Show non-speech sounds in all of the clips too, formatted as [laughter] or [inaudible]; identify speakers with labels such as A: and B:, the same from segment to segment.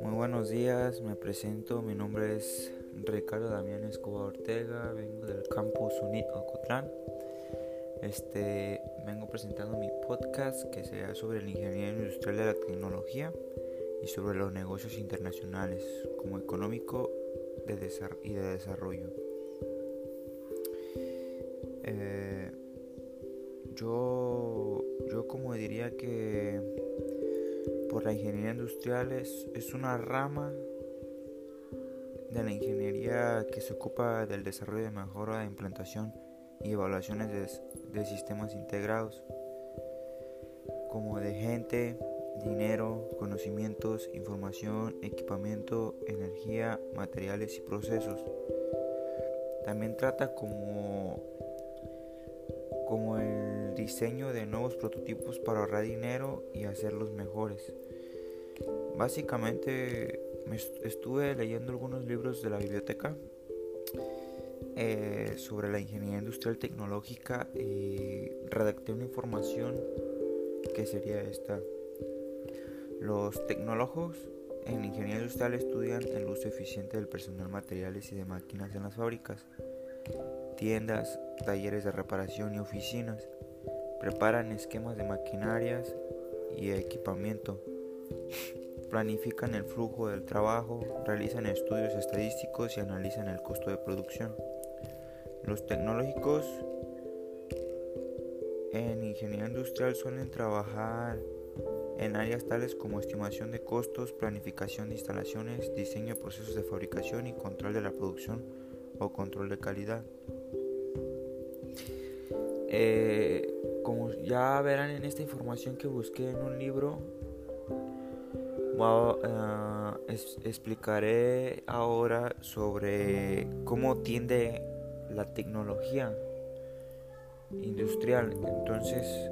A: Muy buenos días, me presento, mi nombre es Ricardo Damián Escobar Ortega, vengo del campus UNIT Ocotlán. Este, vengo presentando mi podcast que será sobre la ingeniería industrial de la tecnología y sobre los negocios internacionales como económico y de desarrollo. Eh, yo, yo como diría que por la ingeniería industrial es, una rama de la ingeniería que se ocupa del desarrollo de mejora de implantación y evaluaciones de, de sistemas integrados como de gente, dinero, conocimientos, información, equipamiento, energía, materiales y procesos. También trata como, como diseño de nuevos prototipos para ahorrar dinero y hacerlos mejores. Básicamente me estuve leyendo algunos libros de la biblioteca eh, sobre la ingeniería industrial tecnológica y redacté una información que sería esta. Los tecnólogos en ingeniería industrial estudian el uso eficiente del personal, materiales y de máquinas en las fábricas, tiendas, talleres de reparación y oficinas. Preparan esquemas de maquinarias y equipamiento. Planifican el flujo del trabajo, realizan estudios estadísticos y analizan el costo de producción. Los tecnológicos en ingeniería industrial suelen trabajar en áreas tales como estimación de costos, planificación de instalaciones, diseño de procesos de fabricación y control de la producción o control de calidad. Eh, como ya verán en esta información que busqué en un libro, eh, explicaré ahora sobre cómo tiende la tecnología industrial. Entonces,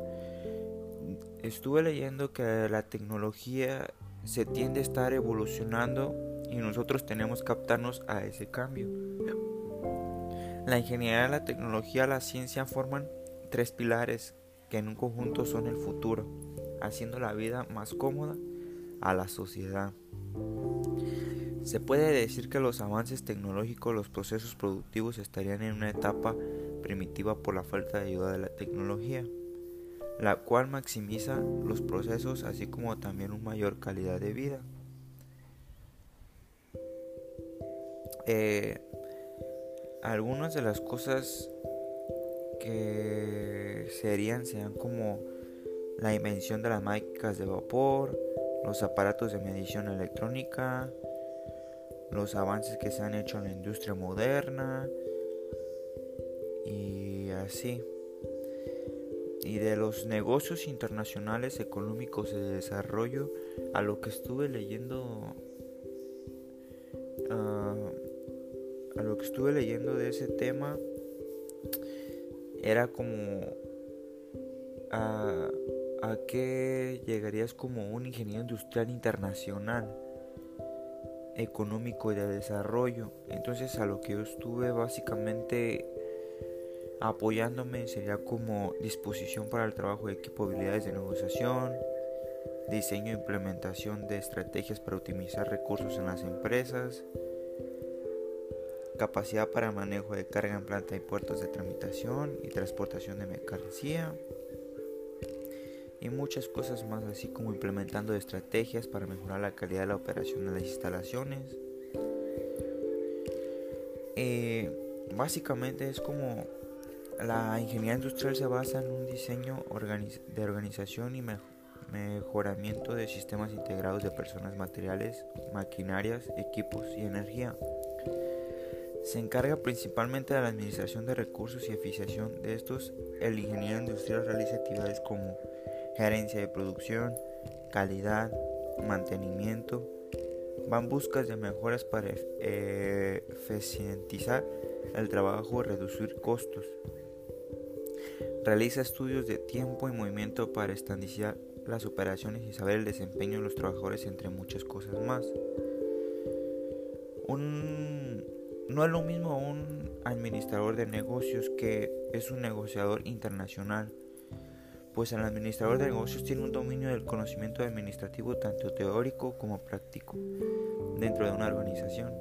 A: estuve leyendo que la tecnología se tiende a estar evolucionando y nosotros tenemos que adaptarnos a ese cambio. La ingeniería, la tecnología, la ciencia forman tres pilares que en un conjunto son el futuro, haciendo la vida más cómoda a la sociedad. Se puede decir que los avances tecnológicos, los procesos productivos estarían en una etapa primitiva por la falta de ayuda de la tecnología la cual maximiza los procesos así como también una mayor calidad de vida. Eh, algunas de las cosas que serían serían como la invención de las máquinas de vapor, los aparatos de medición electrónica, los avances que se han hecho en la industria moderna y así. Y de los negocios internacionales económicos de desarrollo a lo que estuve leyendo ah, a lo que estuve leyendo de ese tema era como a, a qué llegarías como un ingeniero industrial internacional económico y de desarrollo entonces a lo que yo estuve básicamente apoyándome sería como disposición para el trabajo de equipo, habilidades de negociación, diseño e implementación de estrategias para optimizar recursos en las empresas, capacidad para manejo de carga en planta y puertos de tramitación y transportación de mercancía y muchas cosas más así como implementando estrategias para mejorar la calidad de la operación de las instalaciones. Eh, básicamente es como la ingeniería industrial se basa en un diseño de organización y mejoramiento de sistemas integrados de personas, materiales, maquinarias, equipos y energía. Se encarga principalmente de la administración de recursos y eficienciación de estos. El ingeniero industrial realiza actividades como gerencia de producción, calidad, mantenimiento. Van buscas de mejoras para eficientizar el trabajo y reducir costos. Realiza estudios de tiempo y movimiento para estandarizar las operaciones y saber el desempeño de los trabajadores, entre muchas cosas más. No es lo mismo un administrador de negocios que es un negociador internacional, pues el administrador de negocios tiene un dominio del conocimiento administrativo tanto teórico como práctico dentro de una organización.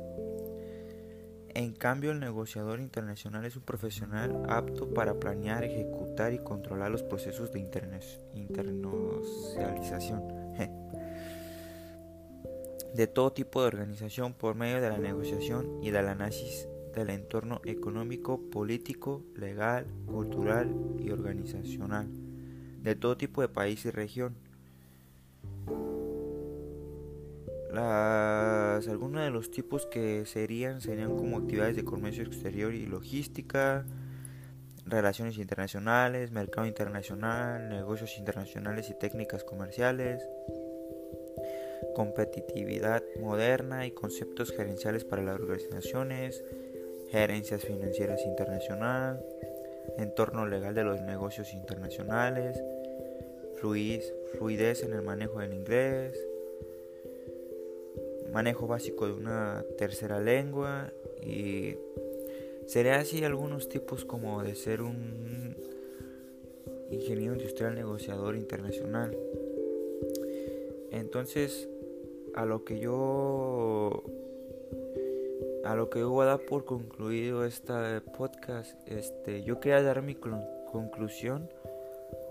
A: En cambio, el negociador internacional es un profesional apto para planear, ejecutar y controlar los procesos de internacionalización [laughs] de todo tipo de organización por medio de la negociación y del análisis del entorno económico, político, legal, cultural y organizacional de todo tipo de país y región. Las, algunos de los tipos que serían serían como actividades de comercio exterior y logística, relaciones internacionales, mercado internacional, negocios internacionales y técnicas comerciales, competitividad moderna y conceptos gerenciales para las organizaciones, gerencias financieras internacional, entorno legal de los negocios internacionales, fluidez en el manejo del inglés, manejo básico de una tercera lengua y sería así algunos tipos como de ser un ingeniero industrial negociador internacional. Entonces, a lo que yo a lo que yo voy a dar por concluido este podcast, este, yo quería dar mi conclusión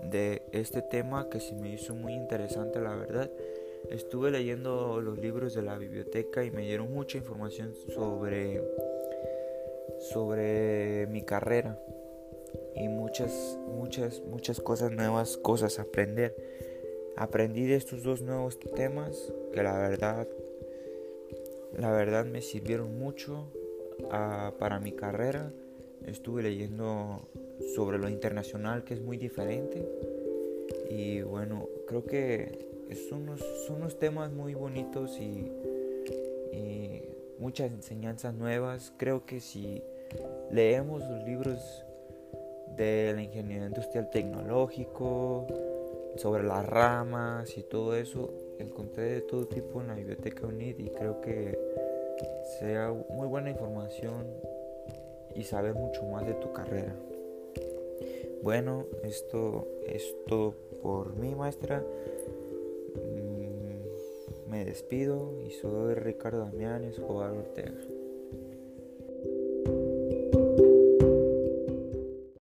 A: de este tema que se me hizo muy interesante, la verdad. Estuve leyendo los libros de la biblioteca y me dieron mucha información sobre sobre mi carrera y muchas muchas muchas cosas nuevas, cosas a aprender. Aprendí de estos dos nuevos temas que la verdad la verdad me sirvieron mucho ah, para mi carrera. Estuve leyendo sobre lo internacional que es muy diferente. Y bueno, creo que son unos, son unos temas muy bonitos y, y muchas enseñanzas nuevas. Creo que si leemos los libros de la ingeniería industrial tecnológico, sobre las ramas y todo eso, encontré de todo tipo en la biblioteca UNID y creo que sea muy buena información y saber mucho más de tu carrera. Bueno, esto es todo por mi maestra. Mm, me despido y soy Ricardo Damián Escobar Ortega.